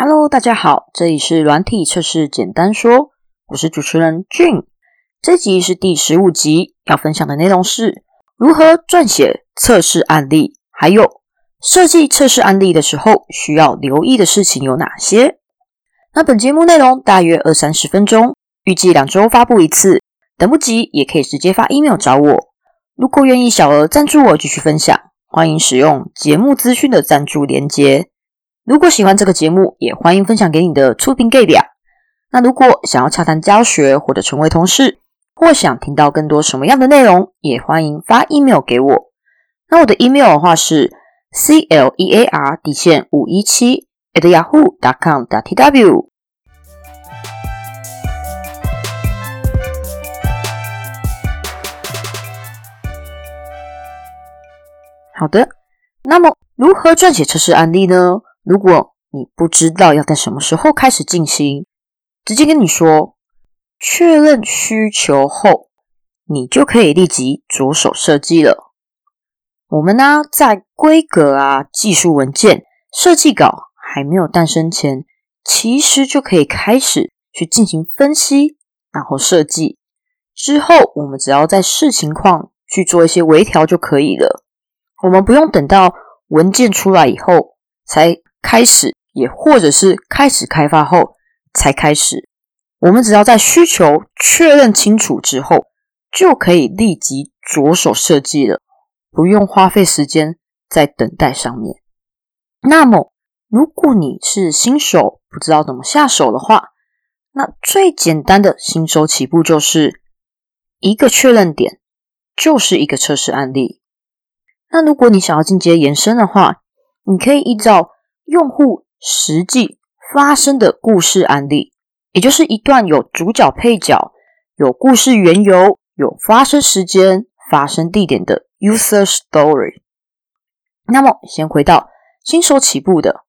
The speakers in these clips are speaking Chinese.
Hello，大家好，这里是软体测试简单说，我是主持人 Jun。这集是第十五集，要分享的内容是如何撰写测试案例，还有设计测试案例的时候需要留意的事情有哪些。那本节目内容大约二三十分钟，预计两周发布一次，等不及也可以直接发 email 找我。如果愿意小额赞助我继续分享，欢迎使用节目资讯的赞助连接。如果喜欢这个节目，也欢迎分享给你的出品 gay 表。那如果想要洽谈教学或者成为同事，或想听到更多什么样的内容，也欢迎发 email 给我。那我的 email 的话是 c l e a r 底线五一七 at yahoo dot com dot t w。好的，那么如何撰写测试案例呢？如果你不知道要在什么时候开始进行，直接跟你说，确认需求后，你就可以立即着手设计了。我们呢，在规格啊、技术文件、设计稿还没有诞生前，其实就可以开始去进行分析，然后设计。之后，我们只要在视情况去做一些微调就可以了。我们不用等到文件出来以后才。开始，也或者是开始开发后才开始。我们只要在需求确认清楚之后，就可以立即着手设计了，不用花费时间在等待上面。那么，如果你是新手，不知道怎么下手的话，那最简单的新手起步就是一个确认点，就是一个测试案例。那如果你想要进阶延伸的话，你可以依照。用户实际发生的故事案例，也就是一段有主角、配角、有故事缘由、有发生时间、发生地点的 user story。那么，先回到新手起步的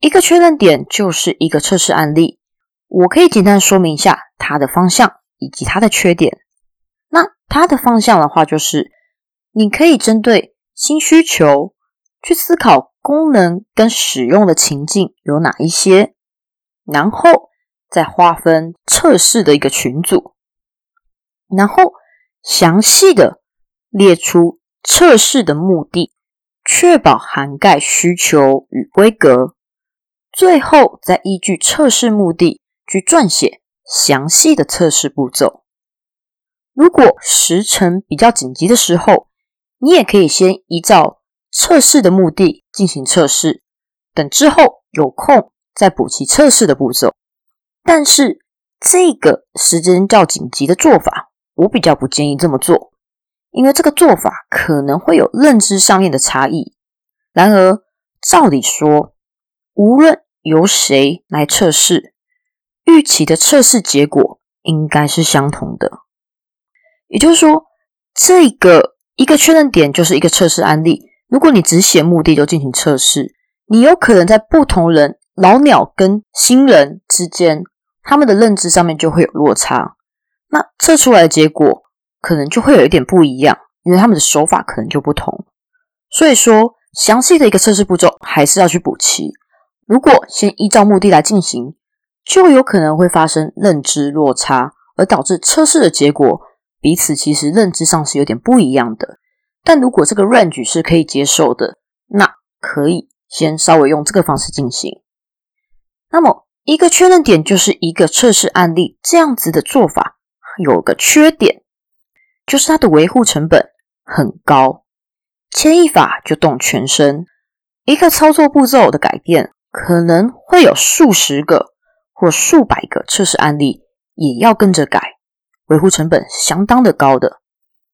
一个确认点，就是一个测试案例。我可以简单说明一下它的方向以及它的缺点。那它的方向的话，就是你可以针对新需求去思考。功能跟使用的情境有哪一些？然后再划分测试的一个群组，然后详细的列出测试的目的，确保涵盖需求与规格。最后再依据测试目的去撰写详细的测试步骤。如果时程比较紧急的时候，你也可以先依照。测试的目的进行测试，等之后有空再补齐测试的步骤。但是这个时间较紧急的做法，我比较不建议这么做，因为这个做法可能会有认知上面的差异。然而，照理说，无论由谁来测试，预期的测试结果应该是相同的。也就是说，这个一个确认点就是一个测试案例。如果你只写目的就进行测试，你有可能在不同人老鸟跟新人之间，他们的认知上面就会有落差，那测出来的结果可能就会有一点不一样，因为他们的手法可能就不同。所以说，详细的一个测试步骤还是要去补齐。如果先依照目的来进行，就有可能会发生认知落差，而导致测试的结果彼此其实认知上是有点不一样的。但如果这个 range 是可以接受的，那可以先稍微用这个方式进行。那么一个确认点就是一个测试案例，这样子的做法有个缺点，就是它的维护成本很高，牵一发就动全身，一个操作步骤的改变可能会有数十个或数百个测试案例也要跟着改，维护成本相当的高的。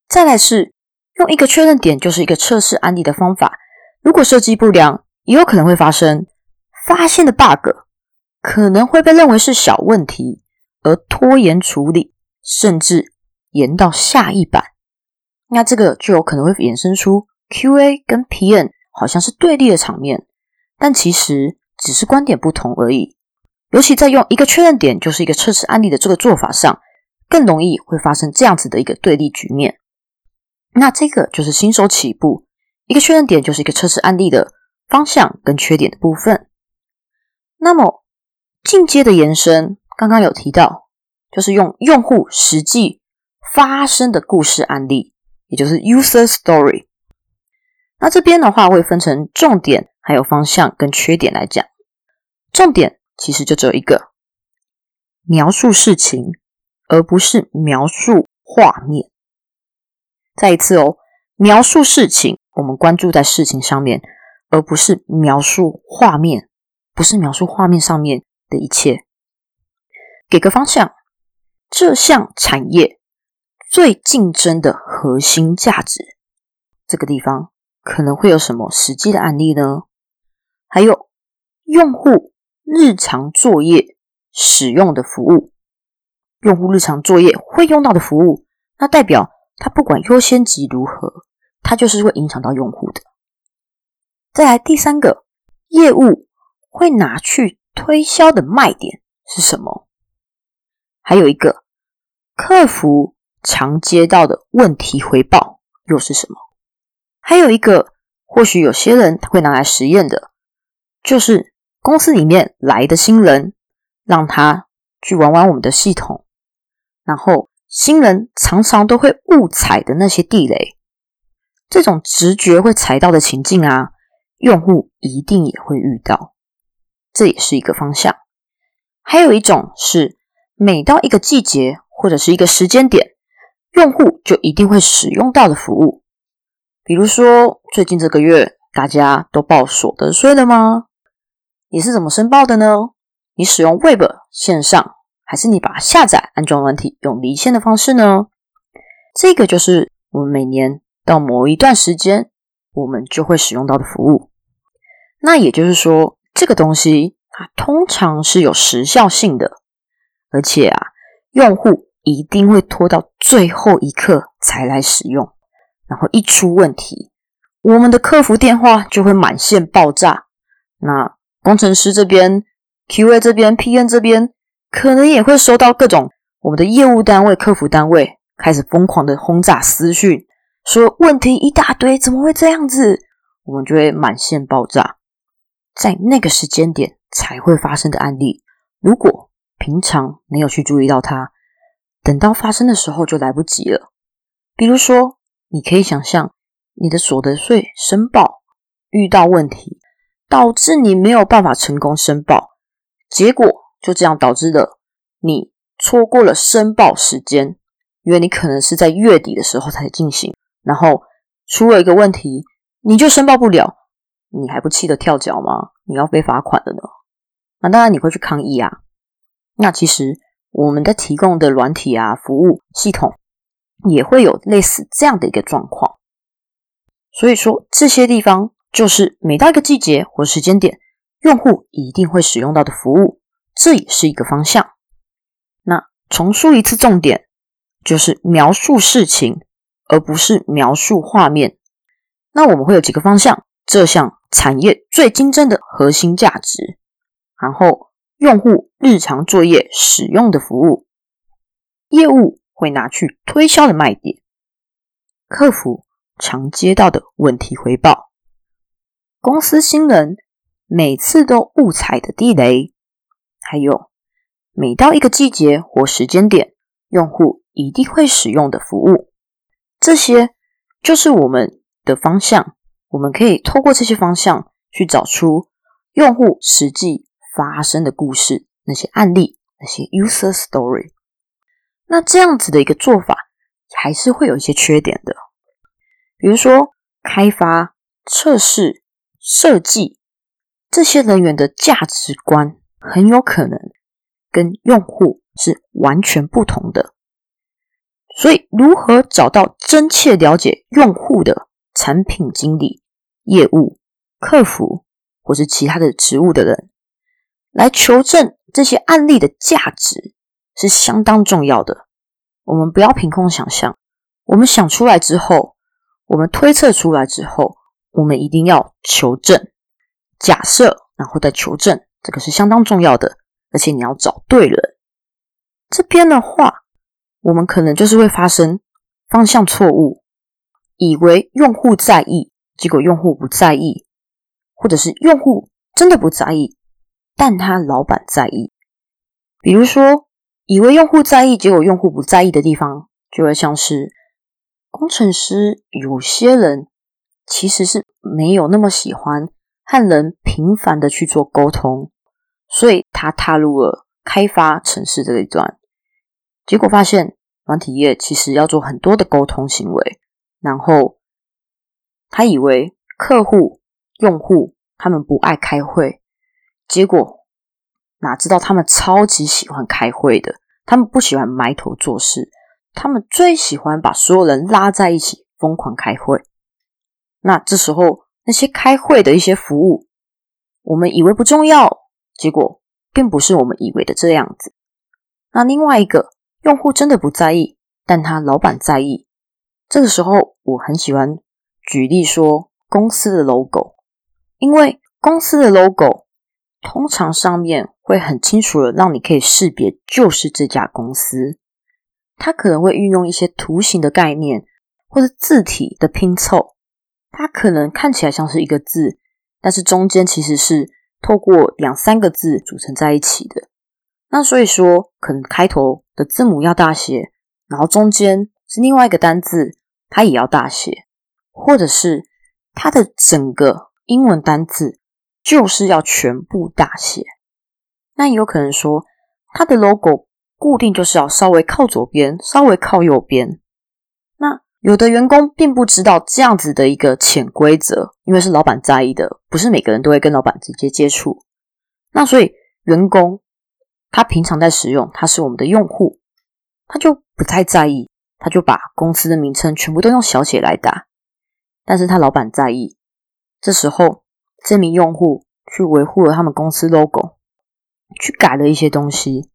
再来是。用一个确认点就是一个测试案例的方法，如果设计不良，也有可能会发生发现的 bug，可能会被认为是小问题而拖延处理，甚至延到下一版。那这个就有可能会衍生出 QA 跟 PM 好像是对立的场面，但其实只是观点不同而已。尤其在用一个确认点就是一个测试案例的这个做法上，更容易会发生这样子的一个对立局面。那这个就是新手起步一个确认点，就是一个测试案例的方向跟缺点的部分。那么进阶的延伸，刚刚有提到，就是用用户实际发生的故事案例，也就是 user story。那这边的话会分成重点、还有方向跟缺点来讲。重点其实就只有一个，描述事情，而不是描述画面。再一次哦，描述事情，我们关注在事情上面，而不是描述画面，不是描述画面上面的一切。给个方向，这项产业最竞争的核心价值，这个地方可能会有什么实际的案例呢？还有用户日常作业使用的服务，用户日常作业会用到的服务，那代表。它不管优先级如何，它就是会影响到用户的。再来第三个业务会拿去推销的卖点是什么？还有一个客服常接到的问题回报又是什么？还有一个或许有些人他会拿来实验的，就是公司里面来的新人，让他去玩玩我们的系统，然后。新人常常都会误踩的那些地雷，这种直觉会踩到的情境啊，用户一定也会遇到，这也是一个方向。还有一种是，每到一个季节或者是一个时间点，用户就一定会使用到的服务。比如说，最近这个月大家都报所得税了吗？你是怎么申报的呢？你使用 Web 线上？还是你把下载安装软体用离线的方式呢？这个就是我们每年到某一段时间，我们就会使用到的服务。那也就是说，这个东西它通常是有时效性的，而且啊，用户一定会拖到最后一刻才来使用。然后一出问题，我们的客服电话就会满线爆炸。那工程师这边、QA 这边、PN 这边。可能也会收到各种我们的业务单位、客服单位开始疯狂的轰炸私讯，说问题一大堆，怎么会这样子？我们就会满线爆炸，在那个时间点才会发生的案例。如果平常没有去注意到它，等到发生的时候就来不及了。比如说，你可以想象你的所得税申报遇到问题，导致你没有办法成功申报，结果。就这样导致了你错过了申报时间，因为你可能是在月底的时候才进行，然后出了一个问题，你就申报不了，你还不气得跳脚吗？你要被罚款的呢。那当然你会去抗议啊。那其实我们的提供的软体啊服务系统也会有类似这样的一个状况。所以说这些地方就是每到一个季节或时间点，用户一定会使用到的服务。这也是一个方向。那重述一次重点，就是描述事情，而不是描述画面。那我们会有几个方向：这项产业最竞争的核心价值，然后用户日常作业使用的服务，业务会拿去推销的卖点，客服常接到的问题回报，公司新人每次都误踩的地雷。还有，每到一个季节或时间点，用户一定会使用的服务，这些就是我们的方向。我们可以透过这些方向去找出用户实际发生的故事，那些案例，那些 user story。那这样子的一个做法，还是会有一些缺点的，比如说开发、测试、设计这些人员的价值观。很有可能跟用户是完全不同的，所以如何找到真切了解用户的产品经理、业务、客服或是其他的职务的人，来求证这些案例的价值是相当重要的。我们不要凭空想象，我们想出来之后，我们推测出来之后，我们一定要求证、假设，然后再求证。这个是相当重要的，而且你要找对人。这边的话，我们可能就是会发生方向错误，以为用户在意，结果用户不在意，或者是用户真的不在意，但他老板在意。比如说，以为用户在意，结果用户不在意的地方，就会像是工程师，有些人其实是没有那么喜欢和人频繁的去做沟通，所以他踏入了开发城市这一段，结果发现软体业其实要做很多的沟通行为，然后他以为客户、用户他们不爱开会，结果。哪知道他们超级喜欢开会的，他们不喜欢埋头做事，他们最喜欢把所有人拉在一起疯狂开会。那这时候那些开会的一些服务，我们以为不重要，结果并不是我们以为的这样子。那另外一个用户真的不在意，但他老板在意。这个时候我很喜欢举例说公司的 logo，因为公司的 logo。通常上面会很清楚的让你可以识别就是这家公司，它可能会运用一些图形的概念或者字体的拼凑，它可能看起来像是一个字，但是中间其实是透过两三个字组成在一起的。那所以说，可能开头的字母要大写，然后中间是另外一个单字，它也要大写，或者是它的整个英文单字。就是要全部大写，那也有可能说它的 logo 固定就是要稍微靠左边，稍微靠右边。有的员工并不知道这样子的一个潜规则，因为是老板在意的，不是每个人都会跟老板直接接触。那所以员工他平常在使用，他是我们的用户，他就不太在意，他就把公司的名称全部都用小写来打。但是他老板在意，这时候。这名用户去维护了他们公司 logo，去改了一些东西，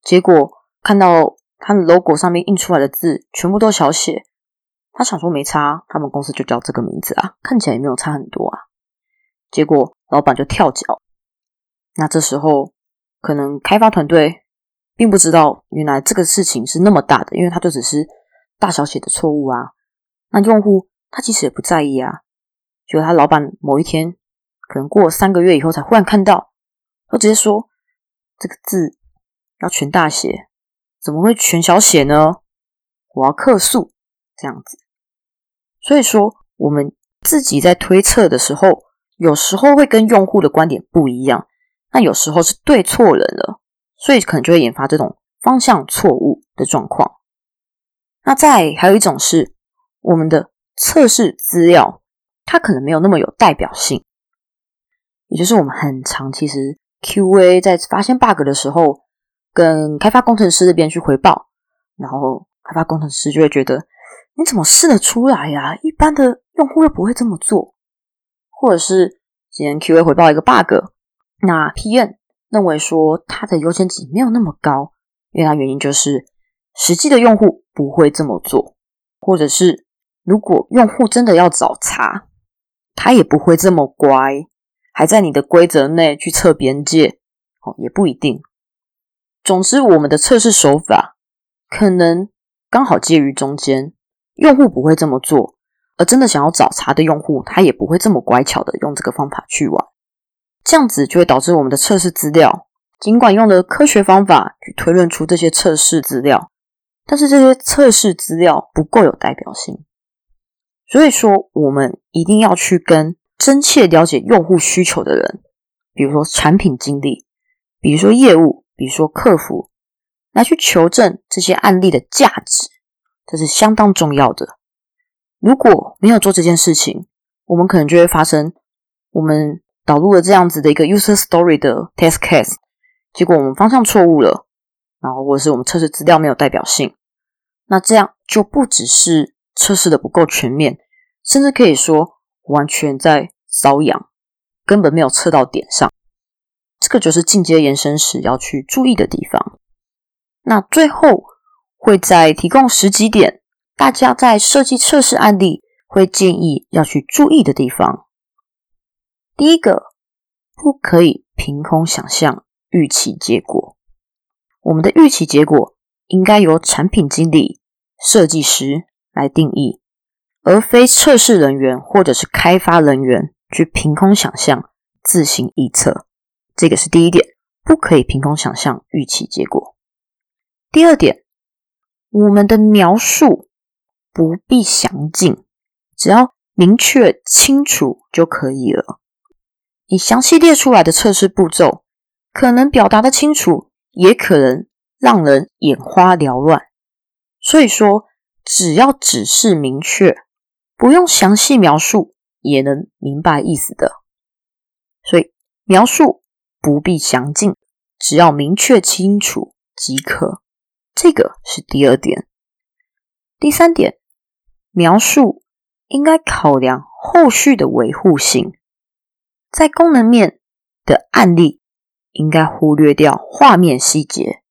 结果看到他们 logo 上面印出来的字全部都小写，他想说没差，他们公司就叫这个名字啊，看起来也没有差很多啊。结果老板就跳脚，那这时候可能开发团队并不知道原来这个事情是那么大的，因为他就只是大小写的错误啊。那用户他其实也不在意啊。就他老板某一天，可能过了三个月以后才忽然看到，他直接说：“这个字要全大写，怎么会全小写呢？我要客诉。”这样子。所以说，我们自己在推测的时候，有时候会跟用户的观点不一样，那有时候是对错人了，所以可能就会引发这种方向错误的状况。那再还有一种是我们的测试资料。它可能没有那么有代表性，也就是我们很长其实 QA 在发现 bug 的时候，跟开发工程师这边去回报，然后开发工程师就会觉得你怎么试得出来呀？一般的用户又不会这么做，或者是今天 QA 回报一个 bug，那 PM 认为说它的优先级没有那么高，因为它原因就是实际的用户不会这么做，或者是如果用户真的要找茬。他也不会这么乖，还在你的规则内去测边界，哦，也不一定。总之，我们的测试手法可能刚好介于中间，用户不会这么做，而真的想要找茬的用户，他也不会这么乖巧的用这个方法去玩。这样子就会导致我们的测试资料，尽管用了科学方法去推论出这些测试资料，但是这些测试资料不够有代表性。所以说，我们一定要去跟真切了解用户需求的人，比如说产品经理，比如说业务，比如说客服，来去求证这些案例的价值，这是相当重要的。如果没有做这件事情，我们可能就会发生我们导入了这样子的一个 user story 的 test case，结果我们方向错误了，然后或者是我们测试资料没有代表性，那这样就不只是。测试的不够全面，甚至可以说完全在瘙痒，根本没有测到点上。这个就是进阶延伸时要去注意的地方。那最后会再提供十几点，大家在设计测试案例会建议要去注意的地方。第一个，不可以凭空想象预期结果。我们的预期结果应该由产品经理、设计师。来定义，而非测试人员或者是开发人员去凭空想象、自行臆测。这个是第一点，不可以凭空想象预期结果。第二点，我们的描述不必详尽，只要明确清楚就可以了。你详细列出来的测试步骤，可能表达的清楚，也可能让人眼花缭乱。所以说，只要指示明确，不用详细描述，也能明白意思的。所以描述不必详尽，只要明确清楚即可。这个是第二点。第三点，描述应该考量后续的维护性，在功能面的案例应该忽略掉画面细节，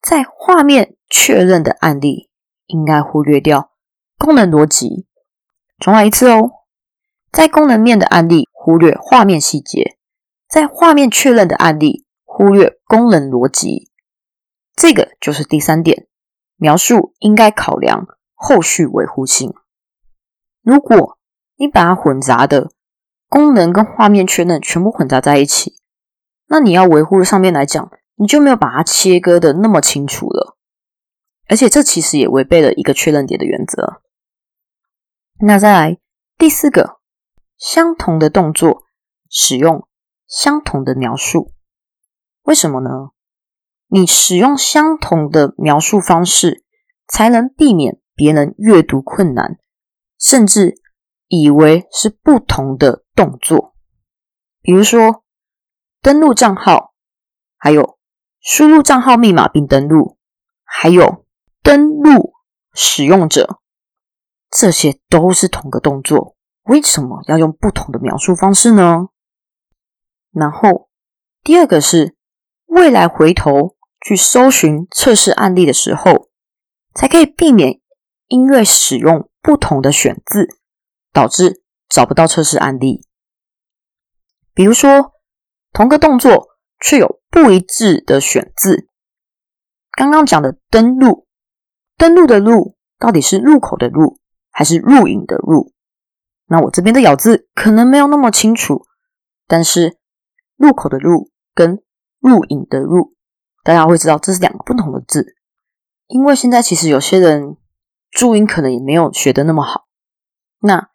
在画面确认的案例应该忽略掉功能逻辑。重来一次哦，在功能面的案例。忽略画面细节，在画面确认的案例忽略功能逻辑，这个就是第三点。描述应该考量后续维护性。如果你把它混杂的功能跟画面确认全部混杂在一起，那你要维护的上面来讲，你就没有把它切割的那么清楚了。而且这其实也违背了一个确认点的原则。那再来第四个。相同的动作使用相同的描述，为什么呢？你使用相同的描述方式，才能避免别人阅读困难，甚至以为是不同的动作。比如说，登录账号，还有输入账号密码并登录，还有登录使用者，这些都是同个动作。为什么要用不同的描述方式呢？然后第二个是未来回头去搜寻测试案例的时候，才可以避免因为使用不同的选字，导致找不到测试案例。比如说，同个动作却有不一致的选字。刚刚讲的登录，登录的录到底是入口的入，还是入影的入？那我这边的咬字可能没有那么清楚，但是入口的入跟入影的入，大家会知道这是两个不同的字。因为现在其实有些人注音可能也没有学的那么好。那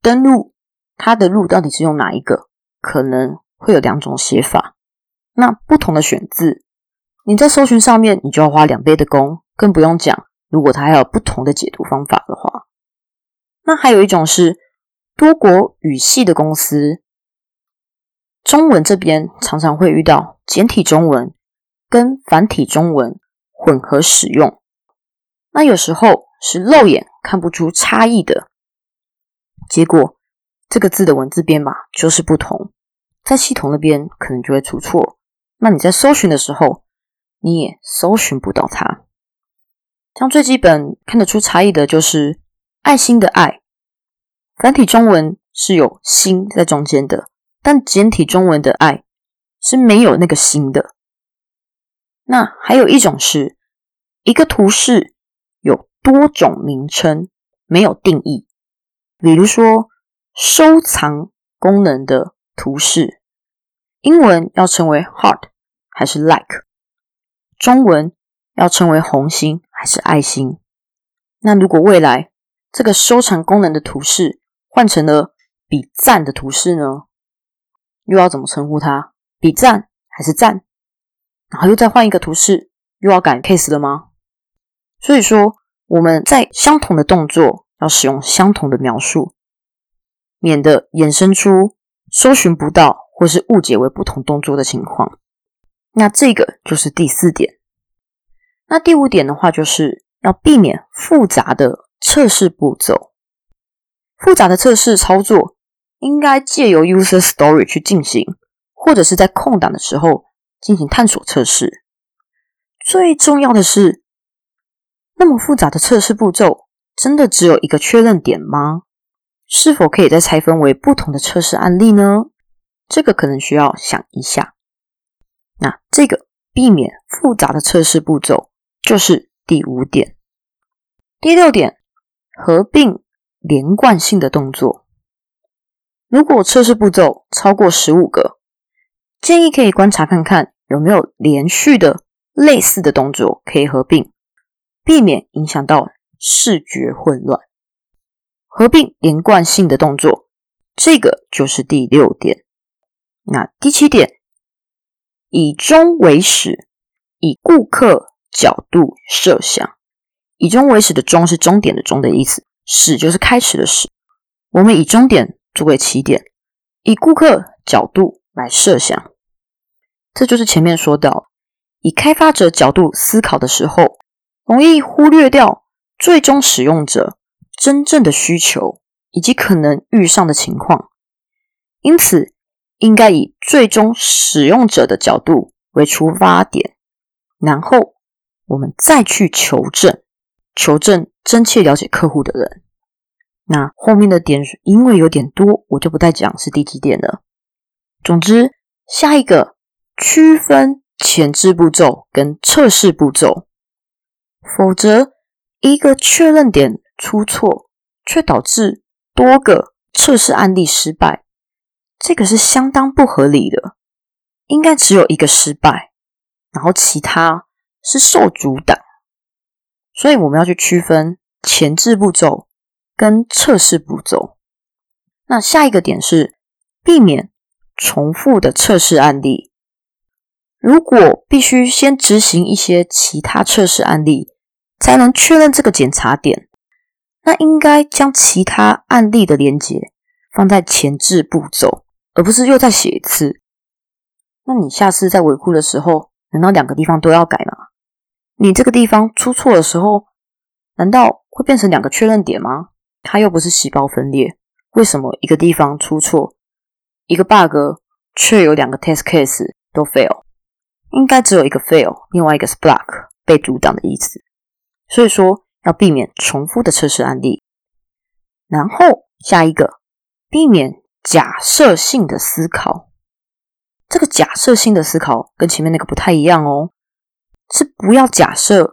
登录它的录到底是用哪一个？可能会有两种写法。那不同的选字，你在搜寻上面你就要花两倍的功，更不用讲如果它还有不同的解读方法的话。那还有一种是。多国语系的公司，中文这边常常会遇到简体中文跟繁体中文混合使用，那有时候是肉眼看不出差异的，结果这个字的文字编码就是不同，在系统那边可能就会出错，那你在搜寻的时候你也搜寻不到它。像最基本看得出差异的就是爱心的爱。繁体中文是有心在中间的，但简体中文的爱是没有那个心的。那还有一种是一个图示有多种名称，没有定义。比如说收藏功能的图示，英文要称为 heart 还是 like，中文要称为红心还是爱心。那如果未来这个收藏功能的图示，换成了比赞的图示呢，又要怎么称呼它？比赞还是赞？然后又再换一个图示，又要改 case 了吗？所以说，我们在相同的动作要使用相同的描述，免得衍生出搜寻不到或是误解为不同动作的情况。那这个就是第四点。那第五点的话，就是要避免复杂的测试步骤。复杂的测试操作应该借由 user story 去进行，或者是在空档的时候进行探索测试。最重要的是，那么复杂的测试步骤真的只有一个确认点吗？是否可以再拆分为不同的测试案例呢？这个可能需要想一下。那这个避免复杂的测试步骤就是第五点。第六点，合并。连贯性的动作，如果测试步骤超过十五个，建议可以观察看看有没有连续的类似的动作可以合并，避免影响到视觉混乱。合并连贯性的动作，这个就是第六点。那第七点，以终为始，以顾客角度设想。以终为始的终是终点的终的意思，始就是开始的始。我们以终点作为起点，以顾客角度来设想。这就是前面说到，以开发者角度思考的时候，容易忽略掉最终使用者。真正的需求以及可能遇上的情况，因此应该以最终使用者的角度为出发点，然后我们再去求证，求证真切了解客户的人。那后面的点因为有点多，我就不再讲是第几点了。总之，下一个区分前置步骤跟测试步骤，否则一个确认点。出错却导致多个测试案例失败，这个是相当不合理的。应该只有一个失败，然后其他是受阻挡。所以我们要去区分前置步骤跟测试步骤。那下一个点是避免重复的测试案例。如果必须先执行一些其他测试案例，才能确认这个检查点。那应该将其他案例的连接放在前置步骤，而不是又再写一次。那你下次在维护的时候，难道两个地方都要改吗？你这个地方出错的时候，难道会变成两个确认点吗？它又不是细胞分裂，为什么一个地方出错，一个 bug 却有两个 test case 都 fail？应该只有一个 fail，另外一个是 block 被阻挡的意思。所以说。要避免重复的测试案例，然后下一个，避免假设性的思考。这个假设性的思考跟前面那个不太一样哦，是不要假设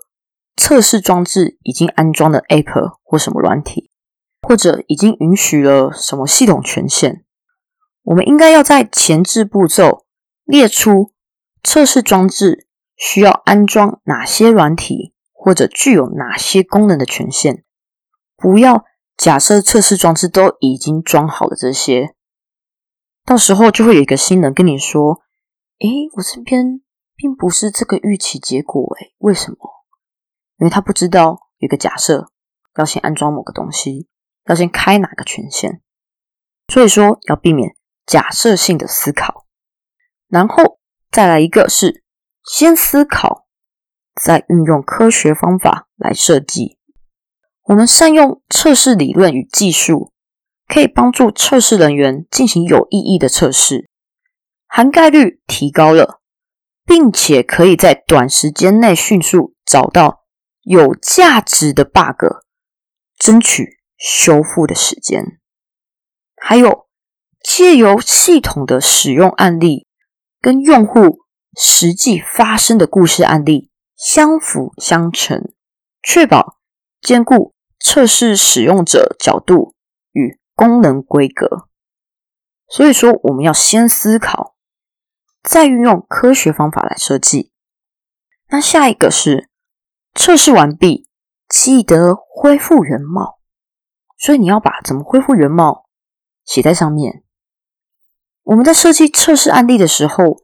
测试装置已经安装了 App 或什么软体，或者已经允许了什么系统权限。我们应该要在前置步骤列出测试装置需要安装哪些软体。或者具有哪些功能的权限？不要假设测试装置都已经装好了这些，到时候就会有一个新人跟你说：“诶，我这边并不是这个预期结果，诶，为什么？因为他不知道有个假设要先安装某个东西，要先开哪个权限，所以说要避免假设性的思考。然后再来一个是先思考。”再运用科学方法来设计，我们善用测试理论与技术，可以帮助测试人员进行有意义的测试，涵盖率提高了，并且可以在短时间内迅速找到有价值的 bug，争取修复的时间。还有借由系统的使用案例跟用户实际发生的故事案例。相辅相成，确保兼顾测试使用者角度与功能规格。所以说，我们要先思考，再运用科学方法来设计。那下一个是测试完毕，记得恢复原貌。所以你要把怎么恢复原貌写在上面。我们在设计测试案例的时候，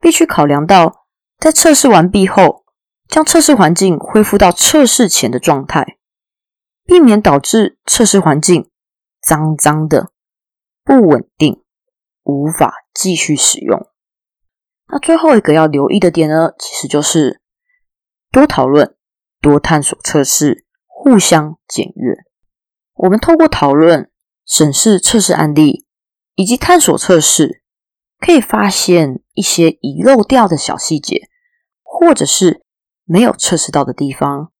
必须考量到在测试完毕后。将测试环境恢复到测试前的状态，避免导致测试环境脏脏的、不稳定，无法继续使用。那最后一个要留意的点呢，其实就是多讨论、多探索测试，互相检阅。我们透过讨论、审视测试案例以及探索测试，可以发现一些遗漏掉的小细节，或者是。没有测试到的地方，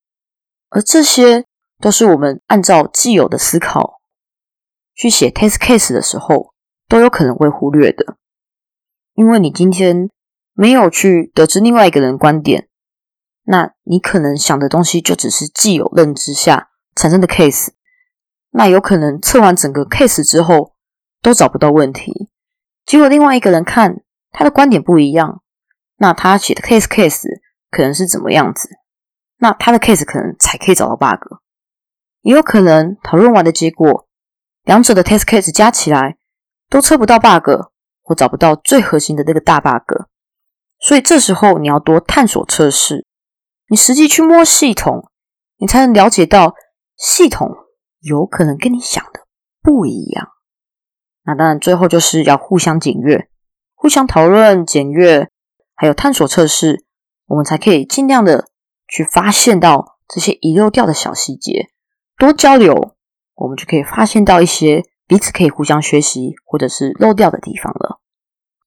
而这些都是我们按照既有的思考去写 test case 的时候都有可能会忽略的。因为你今天没有去得知另外一个人观点，那你可能想的东西就只是既有认知下产生的 case，那有可能测完整个 case 之后都找不到问题，结果另外一个人看他的观点不一样，那他写的 case case 可能是怎么样子？那他的 case 可能才可以找到 bug，也有可能讨论完的结果，两者的 test case 加起来都测不到 bug，或找不到最核心的那个大 bug。所以这时候你要多探索测试，你实际去摸系统，你才能了解到系统有可能跟你想的不一样。那当然，最后就是要互相检阅、互相讨论、检阅，还有探索测试，我们才可以尽量的去发现到这些遗漏掉的小细节。多交流，我们就可以发现到一些彼此可以互相学习或者是漏掉的地方了。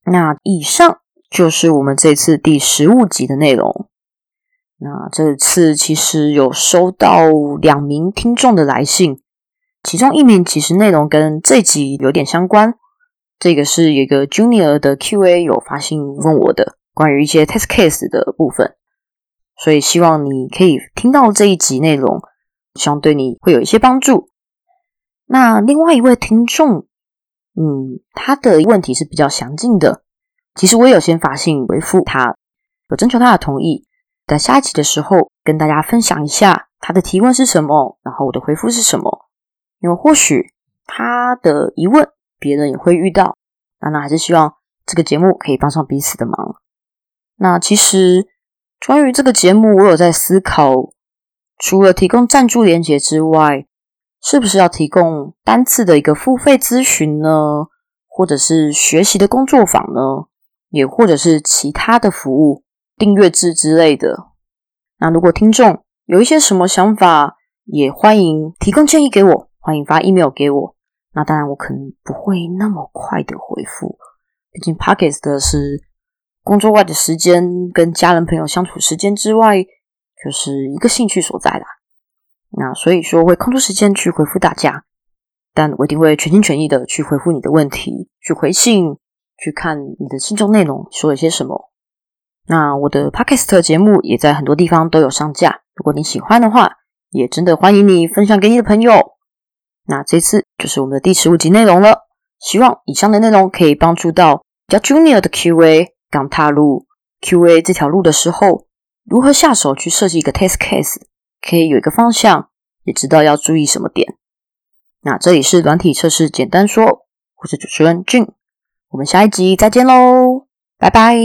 那以上。就是我们这次第十五集的内容。那这次其实有收到两名听众的来信，其中一名其实内容跟这集有点相关。这个是一个 Junior 的 Q&A 有发信问我的关于一些 test case 的部分，所以希望你可以听到这一集内容，希望对你会有一些帮助。那另外一位听众，嗯，他的问题是比较详尽的。其实我有先发信回复他，有征求他的同意，在下一集的时候跟大家分享一下他的提问是什么，然后我的回复是什么。因为或许他的疑问别人也会遇到，那那还是希望这个节目可以帮上彼此的忙。那其实关于这个节目，我有在思考，除了提供赞助连接之外，是不是要提供单次的一个付费咨询呢，或者是学习的工作坊呢？也或者是其他的服务订阅制之类的。那如果听众有一些什么想法，也欢迎提供建议给我，欢迎发 email 给我。那当然我可能不会那么快的回复，毕竟 Pockets 的是工作外的时间，跟家人朋友相处时间之外，就是一个兴趣所在啦。那所以说会空出时间去回复大家，但我一定会全心全意的去回复你的问题，去回信。去看你的信中内容说了些什么。那我的 podcast 节目也在很多地方都有上架，如果你喜欢的话，也真的欢迎你分享给你的朋友。那这次就是我们的第十五集内容了，希望以上的内容可以帮助到比较 junior 的 QA 刚踏入 QA 这条路的时候，如何下手去设计一个 test case，可以有一个方向，也知道要注意什么点。那这里是软体测试简单说，我是主持人俊。我们下一集再见喽，拜拜。